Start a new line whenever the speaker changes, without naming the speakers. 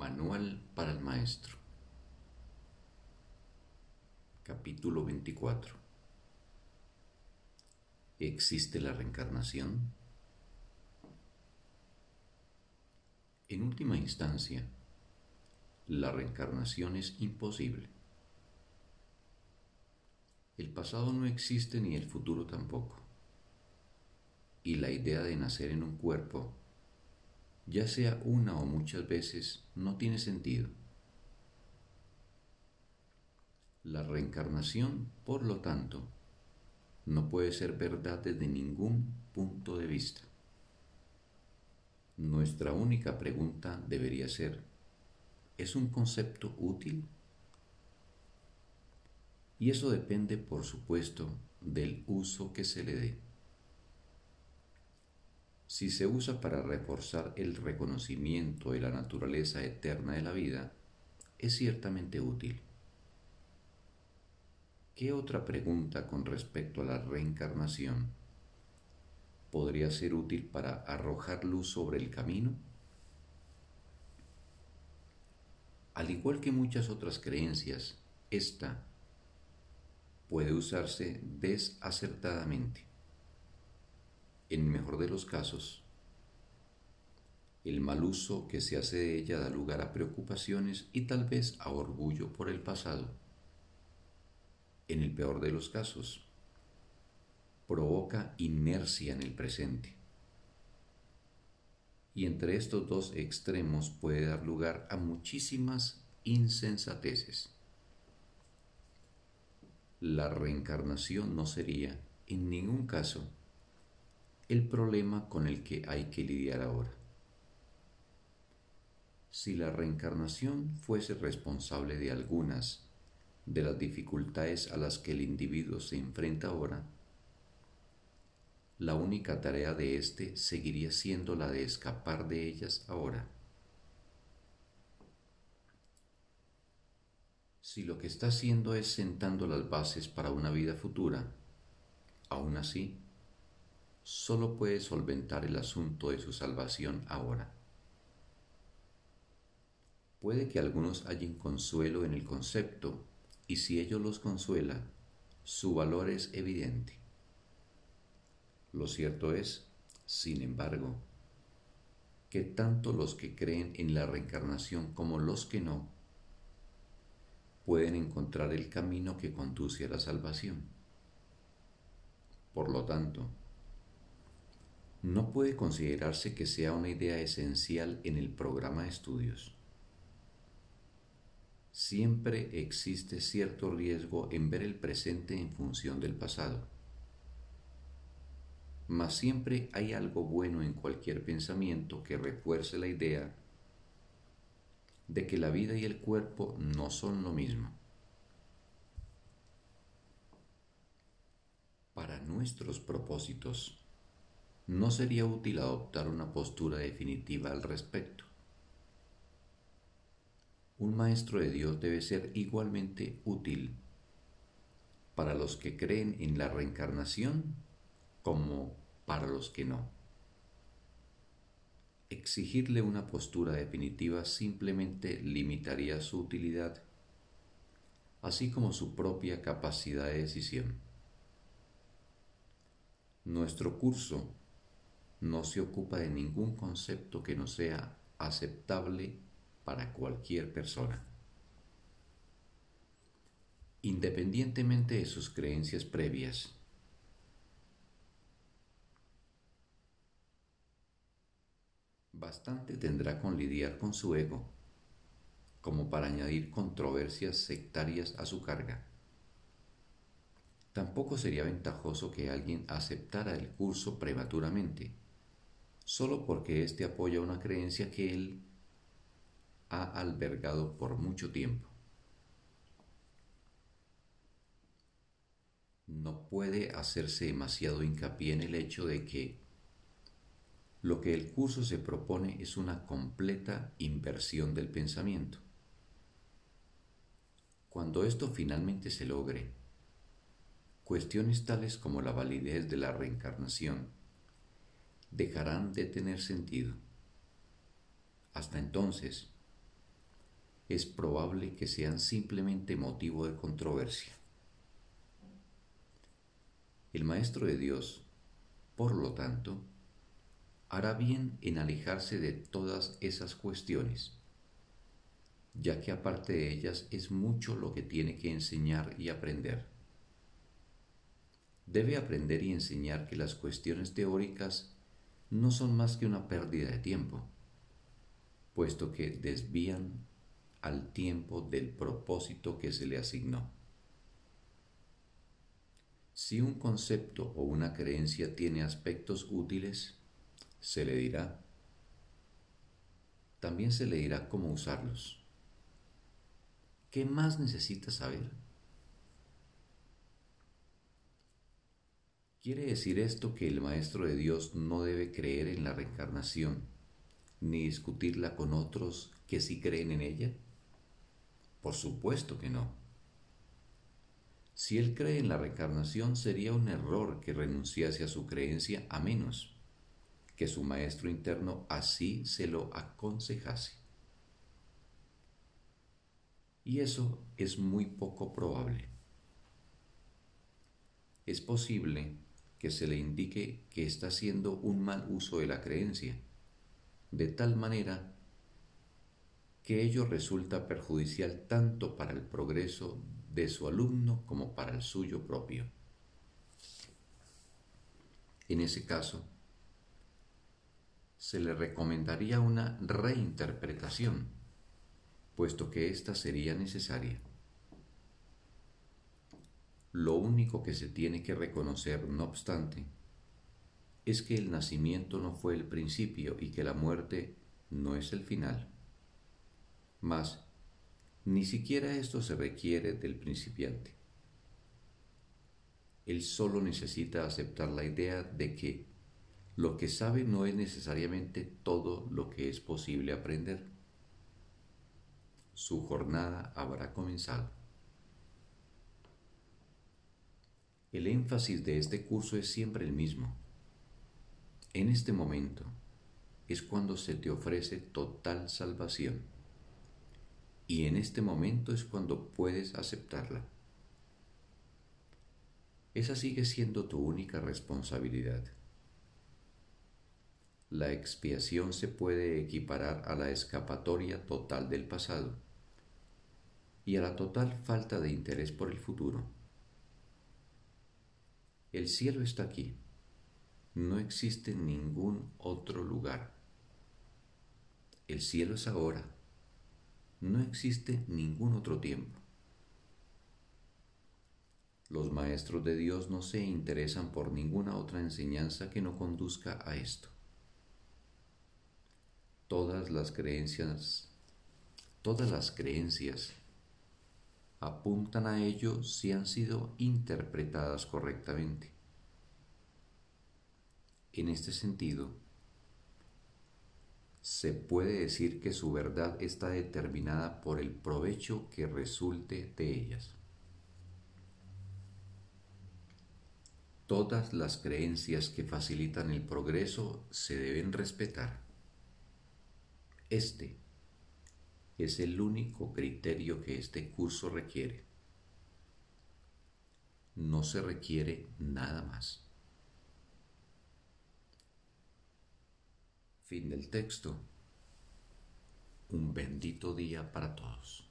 Manual para el Maestro Capítulo 24 ¿Existe la reencarnación? En última instancia, la reencarnación es imposible. El pasado no existe ni el futuro tampoco. Y la idea de nacer en un cuerpo, ya sea una o muchas veces, no tiene sentido. La reencarnación, por lo tanto, no puede ser verdad desde ningún punto de vista. Nuestra única pregunta debería ser, ¿es un concepto útil? Y eso depende, por supuesto, del uso que se le dé. Si se usa para reforzar el reconocimiento de la naturaleza eterna de la vida, es ciertamente útil. ¿Qué otra pregunta con respecto a la reencarnación podría ser útil para arrojar luz sobre el camino? Al igual que muchas otras creencias, esta puede usarse desacertadamente. En el mejor de los casos, el mal uso que se hace de ella da lugar a preocupaciones y tal vez a orgullo por el pasado. En el peor de los casos, provoca inercia en el presente. Y entre estos dos extremos puede dar lugar a muchísimas insensateces la reencarnación no sería, en ningún caso, el problema con el que hay que lidiar ahora. Si la reencarnación fuese responsable de algunas de las dificultades a las que el individuo se enfrenta ahora, la única tarea de éste seguiría siendo la de escapar de ellas ahora. Si lo que está haciendo es sentando las bases para una vida futura, aún así, solo puede solventar el asunto de su salvación ahora. Puede que algunos hallen consuelo en el concepto, y si ello los consuela, su valor es evidente. Lo cierto es, sin embargo, que tanto los que creen en la reencarnación como los que no pueden encontrar el camino que conduce a la salvación. Por lo tanto, no puede considerarse que sea una idea esencial en el programa de estudios. Siempre existe cierto riesgo en ver el presente en función del pasado. Mas siempre hay algo bueno en cualquier pensamiento que refuerce la idea de que la vida y el cuerpo no son lo mismo. Para nuestros propósitos, no sería útil adoptar una postura definitiva al respecto. Un maestro de Dios debe ser igualmente útil para los que creen en la reencarnación como para los que no. Exigirle una postura definitiva simplemente limitaría su utilidad, así como su propia capacidad de decisión. Nuestro curso no se ocupa de ningún concepto que no sea aceptable para cualquier persona. Independientemente de sus creencias previas, Bastante tendrá con lidiar con su ego, como para añadir controversias sectarias a su carga. Tampoco sería ventajoso que alguien aceptara el curso prematuramente, solo porque éste apoya una creencia que él ha albergado por mucho tiempo. No puede hacerse demasiado hincapié en el hecho de que lo que el curso se propone es una completa inversión del pensamiento. Cuando esto finalmente se logre, cuestiones tales como la validez de la reencarnación dejarán de tener sentido. Hasta entonces, es probable que sean simplemente motivo de controversia. El Maestro de Dios, por lo tanto, hará bien en alejarse de todas esas cuestiones, ya que aparte de ellas es mucho lo que tiene que enseñar y aprender. Debe aprender y enseñar que las cuestiones teóricas no son más que una pérdida de tiempo, puesto que desvían al tiempo del propósito que se le asignó. Si un concepto o una creencia tiene aspectos útiles, se le dirá. También se le dirá cómo usarlos. ¿Qué más necesita saber? ¿Quiere decir esto que el Maestro de Dios no debe creer en la reencarnación, ni discutirla con otros que sí creen en ella? Por supuesto que no. Si él cree en la reencarnación, sería un error que renunciase a su creencia a menos que su maestro interno así se lo aconsejase. Y eso es muy poco probable. Es posible que se le indique que está haciendo un mal uso de la creencia, de tal manera que ello resulta perjudicial tanto para el progreso de su alumno como para el suyo propio. En ese caso, se le recomendaría una reinterpretación, puesto que ésta sería necesaria. Lo único que se tiene que reconocer, no obstante, es que el nacimiento no fue el principio y que la muerte no es el final. Mas, ni siquiera esto se requiere del principiante. Él solo necesita aceptar la idea de que lo que sabe no es necesariamente todo lo que es posible aprender. Su jornada habrá comenzado. El énfasis de este curso es siempre el mismo. En este momento es cuando se te ofrece total salvación. Y en este momento es cuando puedes aceptarla. Esa sigue siendo tu única responsabilidad. La expiación se puede equiparar a la escapatoria total del pasado y a la total falta de interés por el futuro. El cielo está aquí. No existe ningún otro lugar. El cielo es ahora. No existe ningún otro tiempo. Los maestros de Dios no se interesan por ninguna otra enseñanza que no conduzca a esto. Todas las creencias, todas las creencias apuntan a ello si han sido interpretadas correctamente. En este sentido, se puede decir que su verdad está determinada por el provecho que resulte de ellas. Todas las creencias que facilitan el progreso se deben respetar. Este es el único criterio que este curso requiere. No se requiere nada más. Fin del texto. Un bendito día para todos.